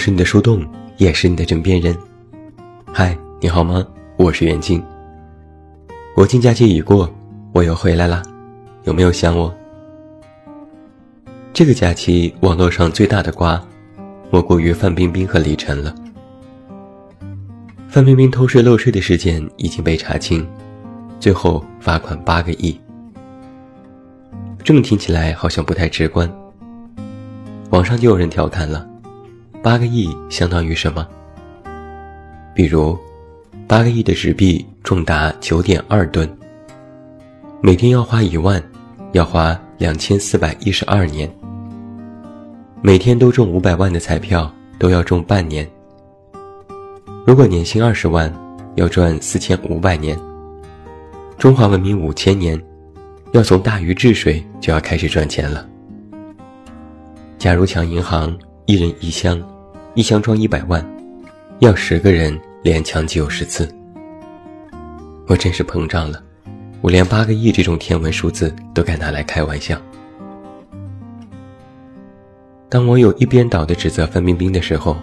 是你的树洞，也是你的枕边人。嗨，你好吗？我是袁静。国庆假期已过，我又回来啦，有没有想我？这个假期网络上最大的瓜，莫过于范冰冰和李晨了。范冰冰偷税漏税的事件已经被查清，最后罚款八个亿。这么听起来好像不太直观。网上就有人调侃了：八个亿相当于什么？比如，八个亿的纸币重达九点二吨，每天要花一万，要花两千四百一十二年。每天都中五百万的彩票都要中半年。如果年薪二十万，要赚四千五百年。中华文明五千年，要从大禹治水就要开始赚钱了。假如抢银行，一人一箱，一箱装一百万，要十个人连抢九十次。我真是膨胀了，我连八个亿这种天文数字都敢拿来开玩笑。当网友一边倒的指责范冰冰的时候。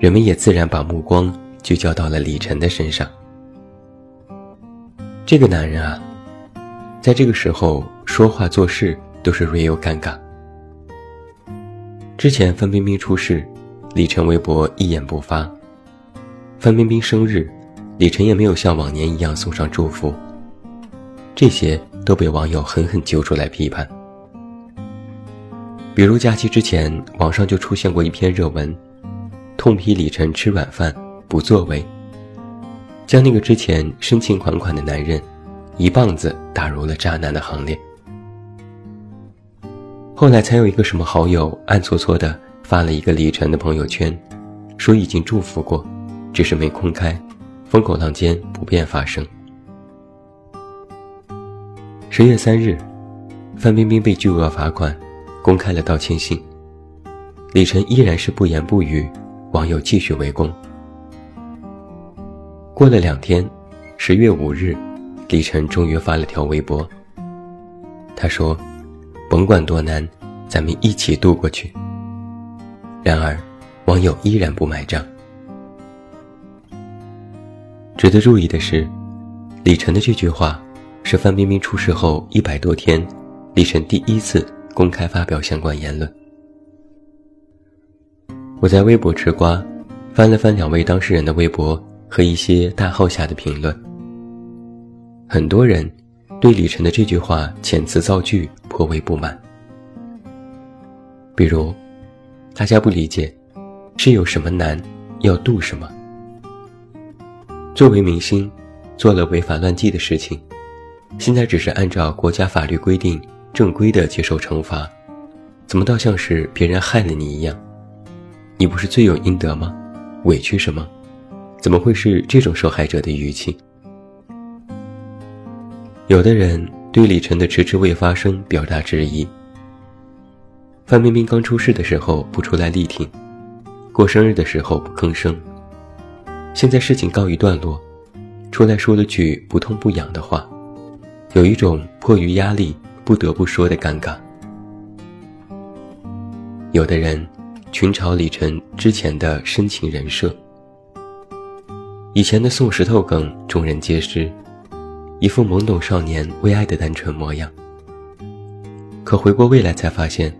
人们也自然把目光聚焦到了李晨的身上。这个男人啊，在这个时候说话做事都是略有尴尬。之前范冰冰出事，李晨微博一言不发；范冰冰生日，李晨也没有像往年一样送上祝福。这些都被网友狠狠揪出来批判。比如假期之前，网上就出现过一篇热文。痛批李晨吃软饭不作为，将那个之前深情款款的男人，一棒子打入了渣男的行列。后来才有一个什么好友暗搓搓的发了一个李晨的朋友圈，说已经祝福过，只是没公开，风口浪尖不便发声。十月三日，范冰冰被巨额罚款，公开了道歉信，李晨依然是不言不语。网友继续围攻。过了两天，十月五日，李晨终于发了条微博。他说：“甭管多难，咱们一起度过去。”然而，网友依然不买账。值得注意的是，李晨的这句话是范冰冰出事后一百多天，李晨第一次公开发表相关言论。我在微博吃瓜，翻了翻两位当事人的微博和一些大号下的评论。很多人对李晨的这句话遣词造句颇为不满。比如，大家不理解，是有什么难要度什么？作为明星，做了违法乱纪的事情，现在只是按照国家法律规定正规的接受惩罚，怎么倒像是别人害了你一样？你不是罪有应得吗？委屈什么？怎么会是这种受害者的语气？有的人对李晨的迟迟未发声表达质疑。范冰冰刚出事的时候不出来力挺，过生日的时候不吭声，现在事情告一段落，出来说了句不痛不痒的话，有一种迫于压力不得不说的尴尬。有的人。群嘲李晨之前的深情人设，以前的送石头梗众人皆知，一副懵懂少年为爱的单纯模样。可回过未来才发现，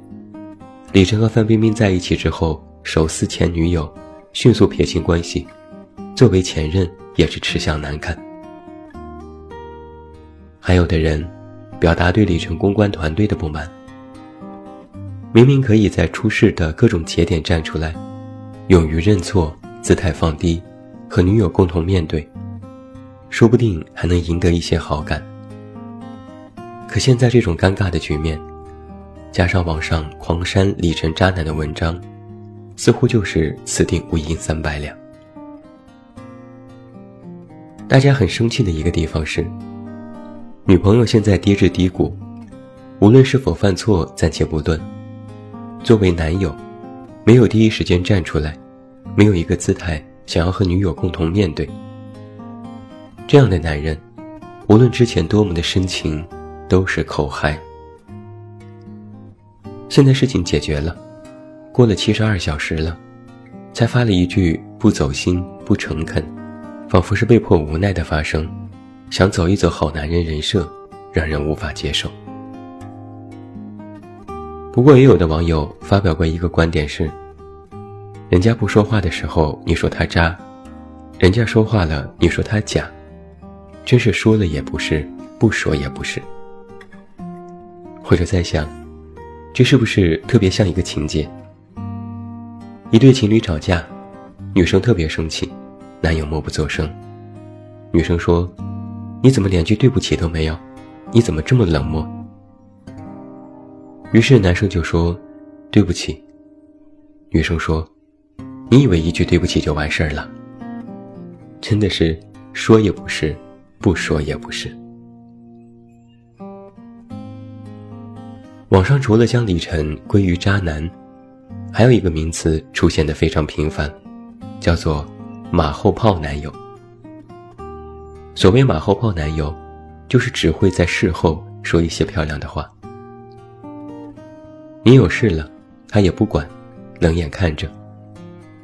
李晨和范冰冰在一起之后，手撕前女友，迅速撇清关系，作为前任也是吃相难看。还有的人，表达对李晨公关团队的不满。明明可以在出事的各种节点站出来，勇于认错，姿态放低，和女友共同面对，说不定还能赢得一些好感。可现在这种尴尬的局面，加上网上狂删李晨渣男的文章，似乎就是此地无银三百两。大家很生气的一个地方是，女朋友现在跌至低谷，无论是否犯错，暂且不论。作为男友，没有第一时间站出来，没有一个姿态想要和女友共同面对。这样的男人，无论之前多么的深情，都是口嗨。现在事情解决了，过了七十二小时了，才发了一句不走心、不诚恳，仿佛是被迫无奈的发声，想走一走好男人人设，让人无法接受。不过，也有的网友发表过一个观点是：人家不说话的时候，你说他渣；人家说话了，你说他假，真是说了也不是，不说也不是。或者在想，这是不是特别像一个情节？一对情侣吵架，女生特别生气，男友默不作声。女生说：“你怎么连句对不起都没有？你怎么这么冷漠？”于是男生就说：“对不起。”女生说：“你以为一句对不起就完事儿了？真的是说也不是，不说也不是。”网上除了将李晨归于渣男，还有一个名词出现的非常频繁，叫做“马后炮男友”。所谓“马后炮男友”，就是只会在事后说一些漂亮的话。你有事了，他也不管，冷眼看着，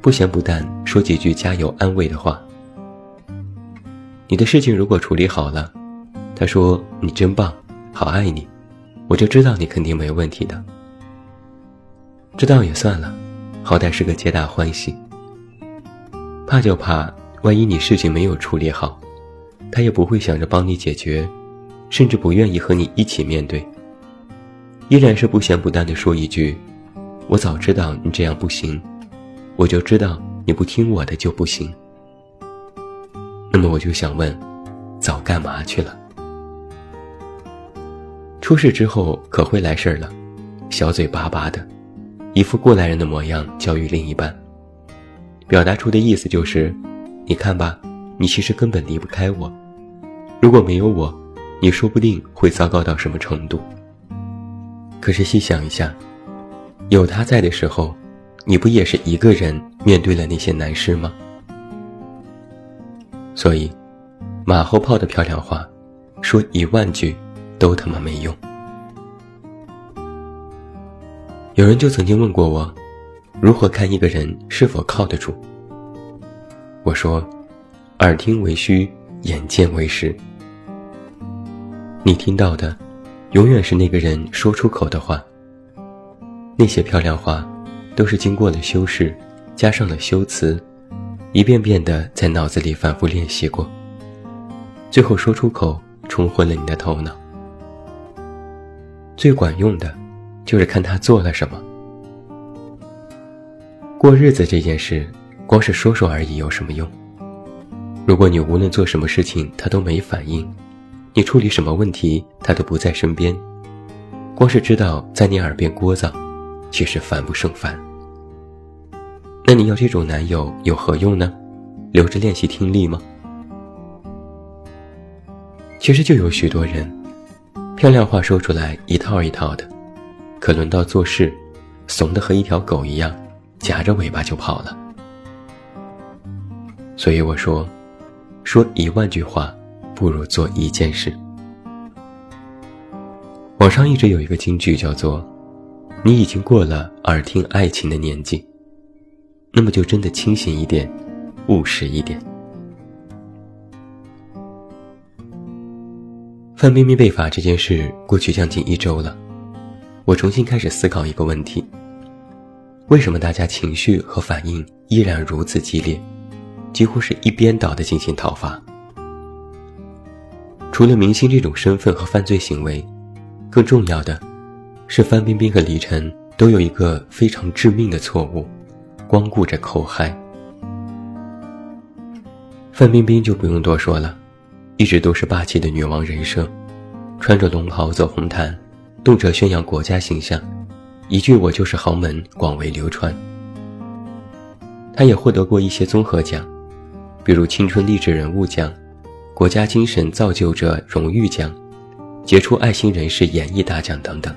不咸不淡说几句加油安慰的话。你的事情如果处理好了，他说你真棒，好爱你。我就知道你肯定没问题的，知道也算了，好歹是个皆大欢喜。怕就怕万一你事情没有处理好，他也不会想着帮你解决，甚至不愿意和你一起面对，依然是不咸不淡的说一句：“我早知道你这样不行，我就知道你不听我的就不行。”那么我就想问，早干嘛去了？出事之后可会来事儿了，小嘴巴巴的，一副过来人的模样教育另一半，表达出的意思就是：你看吧，你其实根本离不开我，如果没有我，你说不定会糟糕到什么程度。可是细想一下，有他在的时候，你不也是一个人面对了那些难事吗？所以，马后炮的漂亮话，说一万句。都他妈没用。有人就曾经问过我，如何看一个人是否靠得住？我说，耳听为虚，眼见为实。你听到的，永远是那个人说出口的话。那些漂亮话，都是经过了修饰，加上了修辞，一遍遍的在脑子里反复练习过，最后说出口，冲昏了你的头脑。最管用的，就是看他做了什么。过日子这件事，光是说说而已，有什么用？如果你无论做什么事情他都没反应，你处理什么问题他都不在身边，光是知道在你耳边聒噪，其实烦不胜烦。那你要这种男友有何用呢？留着练习听力吗？其实就有许多人。漂亮话说出来一套一套的，可轮到做事，怂的和一条狗一样，夹着尾巴就跑了。所以我说，说一万句话，不如做一件事。网上一直有一个金句叫做：“你已经过了耳听爱情的年纪，那么就真的清醒一点，务实一点。”范冰冰被罚这件事过去将近一周了，我重新开始思考一个问题：为什么大家情绪和反应依然如此激烈，几乎是一边倒的进行讨伐？除了明星这种身份和犯罪行为，更重要的，是范冰冰和李晨都有一个非常致命的错误，光顾着口嗨。范冰冰就不用多说了。一直都是霸气的女王人设，穿着龙袍走红毯，动辄宣扬国家形象，一句“我就是豪门”广为流传。她也获得过一些综合奖，比如青春励志人物奖、国家精神造就者荣誉奖、杰出爱心人士演艺大奖等等。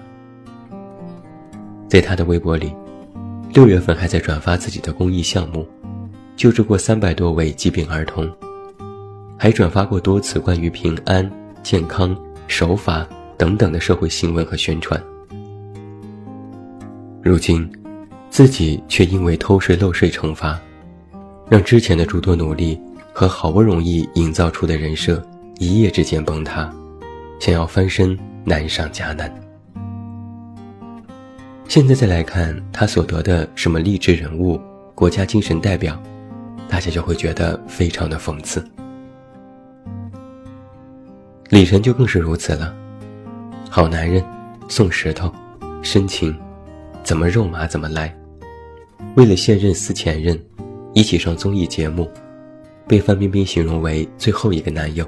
在她的微博里，六月份还在转发自己的公益项目，救助过三百多位疾病儿童。还转发过多次关于平安、健康、守法等等的社会新闻和宣传。如今，自己却因为偷税漏税惩罚，让之前的诸多努力和好不容易营造出的人设一夜之间崩塌，想要翻身难上加难。现在再来看他所得的什么励志人物、国家精神代表，大家就会觉得非常的讽刺。李晨就更是如此了，好男人，送石头，深情，怎么肉麻怎么来。为了现任撕前任，一起上综艺节目，被范冰冰形容为最后一个男友。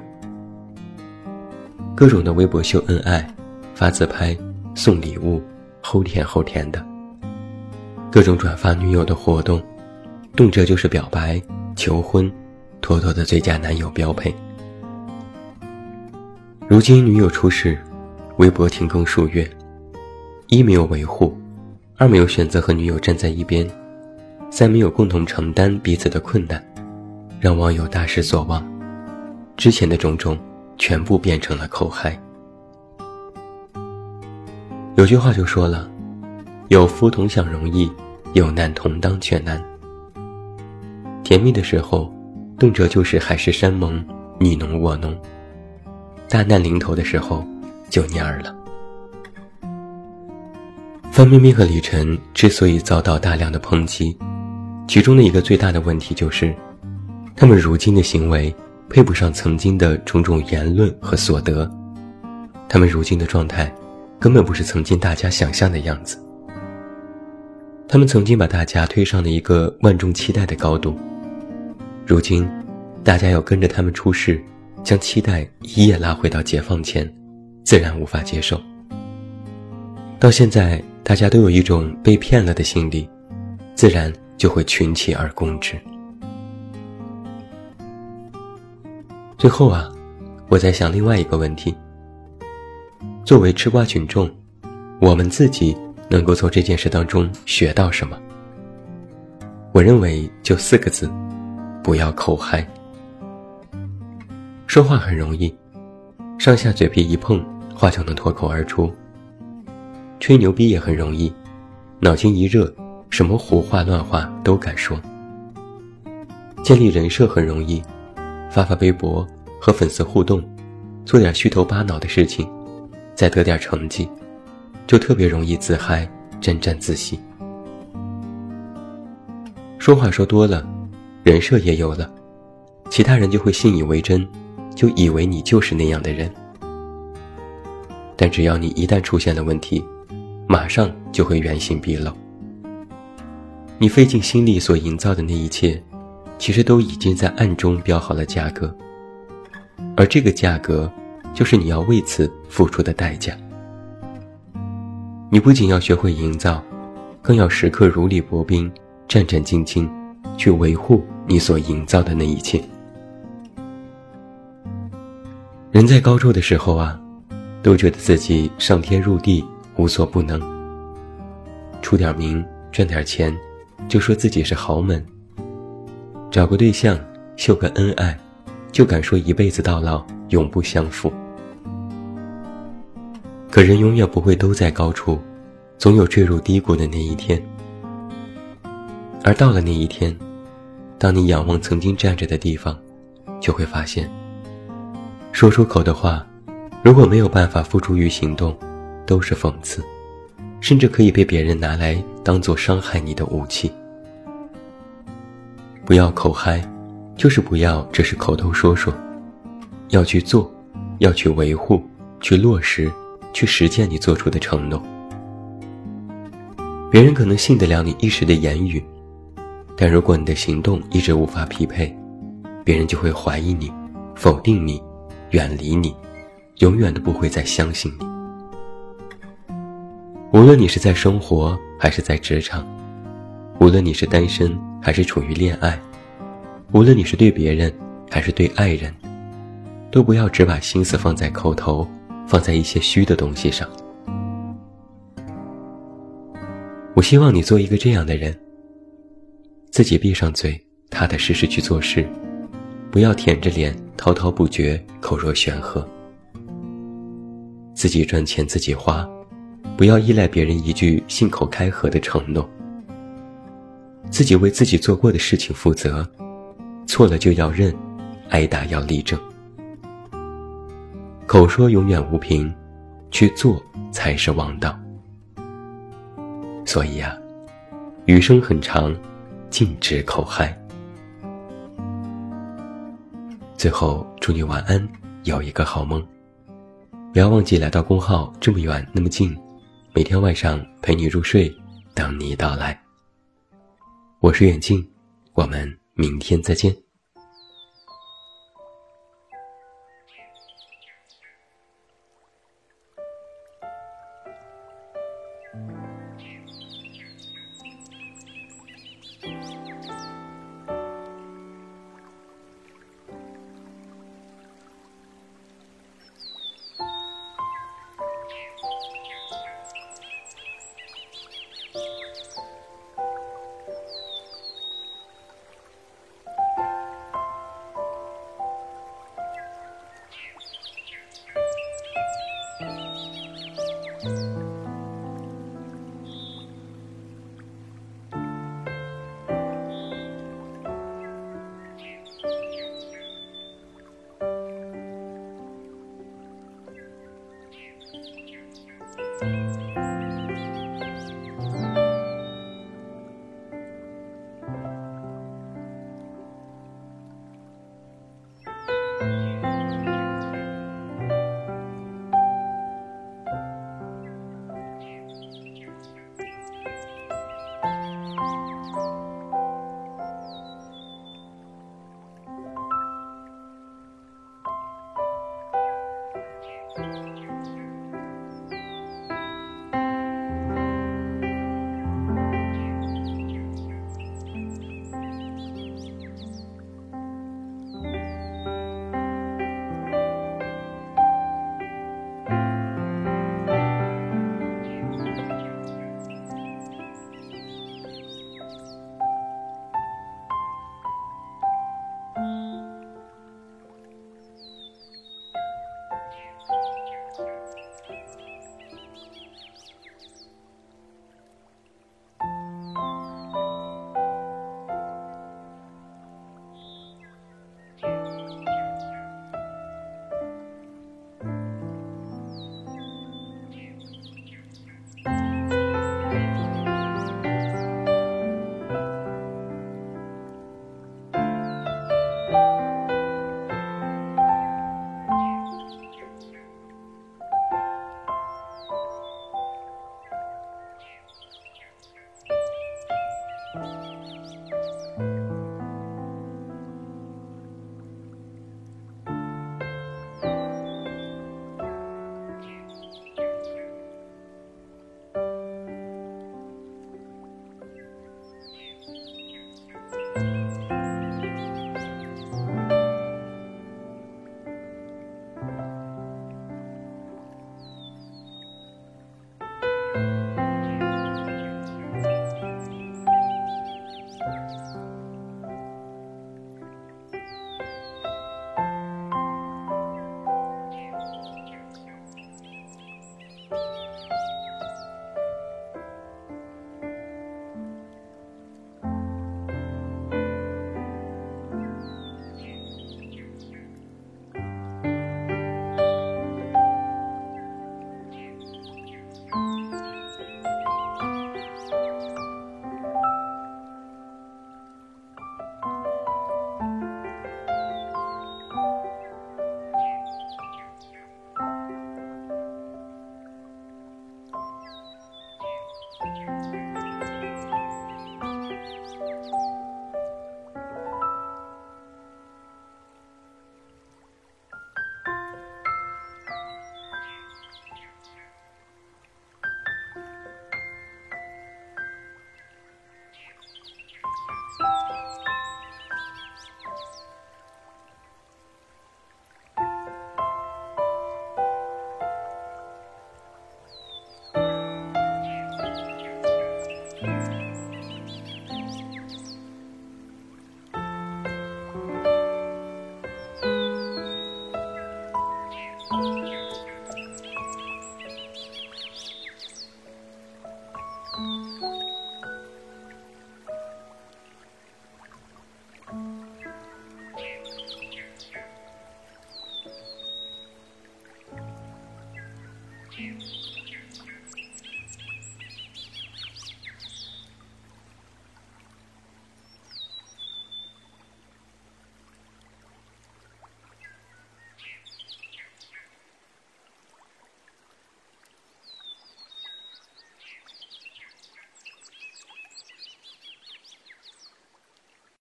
各种的微博秀恩爱，发自拍，送礼物，齁甜齁甜的。各种转发女友的活动，动辄就是表白、求婚，妥妥的最佳男友标配。如今女友出事，微博停更数月，一没有维护，二没有选择和女友站在一边，三没有共同承担彼此的困难，让网友大失所望。之前的种种，全部变成了口嗨。有句话就说了：“有福同享容易，有难同当却难。”甜蜜的时候，动辄就是海誓山盟，你侬我侬。大难临头的时候，就蔫儿了。范冰冰和李晨之所以遭到大量的抨击，其中的一个最大的问题就是，他们如今的行为配不上曾经的种种言论和所得，他们如今的状态，根本不是曾经大家想象的样子。他们曾经把大家推上了一个万众期待的高度，如今，大家要跟着他们出事。将期待一夜拉回到解放前，自然无法接受。到现在，大家都有一种被骗了的心理，自然就会群起而攻之。最后啊，我在想另外一个问题：作为吃瓜群众，我们自己能够从这件事当中学到什么？我认为就四个字：不要口嗨。说话很容易，上下嘴皮一碰，话就能脱口而出。吹牛逼也很容易，脑筋一热，什么胡话乱话都敢说。建立人设很容易，发发微博，和粉丝互动，做点虚头巴脑的事情，再得点成绩，就特别容易自嗨，沾沾自喜。说话说多了，人设也有了，其他人就会信以为真。就以为你就是那样的人，但只要你一旦出现了问题，马上就会原形毕露。你费尽心力所营造的那一切，其实都已经在暗中标好了价格，而这个价格，就是你要为此付出的代价。你不仅要学会营造，更要时刻如履薄冰、战战兢兢，去维护你所营造的那一切。人在高处的时候啊，都觉得自己上天入地无所不能。出点名赚点钱，就说自己是豪门。找个对象秀个恩爱，就敢说一辈子到老永不相负。可人永远不会都在高处，总有坠入低谷的那一天。而到了那一天，当你仰望曾经站着的地方，就会发现。说出口的话，如果没有办法付诸于行动，都是讽刺，甚至可以被别人拿来当做伤害你的武器。不要口嗨，就是不要只是口头说说，要去做，要去维护，去落实，去实践你做出的承诺。别人可能信得了你一时的言语，但如果你的行动一直无法匹配，别人就会怀疑你，否定你。远离你，永远都不会再相信你。无论你是在生活还是在职场，无论你是单身还是处于恋爱，无论你是对别人还是对爱人，都不要只把心思放在口头，放在一些虚的东西上。我希望你做一个这样的人：自己闭上嘴，踏踏实实去做事，不要舔着脸。滔滔不绝，口若悬河。自己赚钱自己花，不要依赖别人一句信口开河的承诺。自己为自己做过的事情负责，错了就要认，挨打要立正。口说永远无凭，去做才是王道。所以啊，余生很长，禁止口嗨。最后，祝你晚安，有一个好梦。不要忘记来到公号，这么远那么近，每天晚上陪你入睡，等你到来。我是远近，我们明天再见。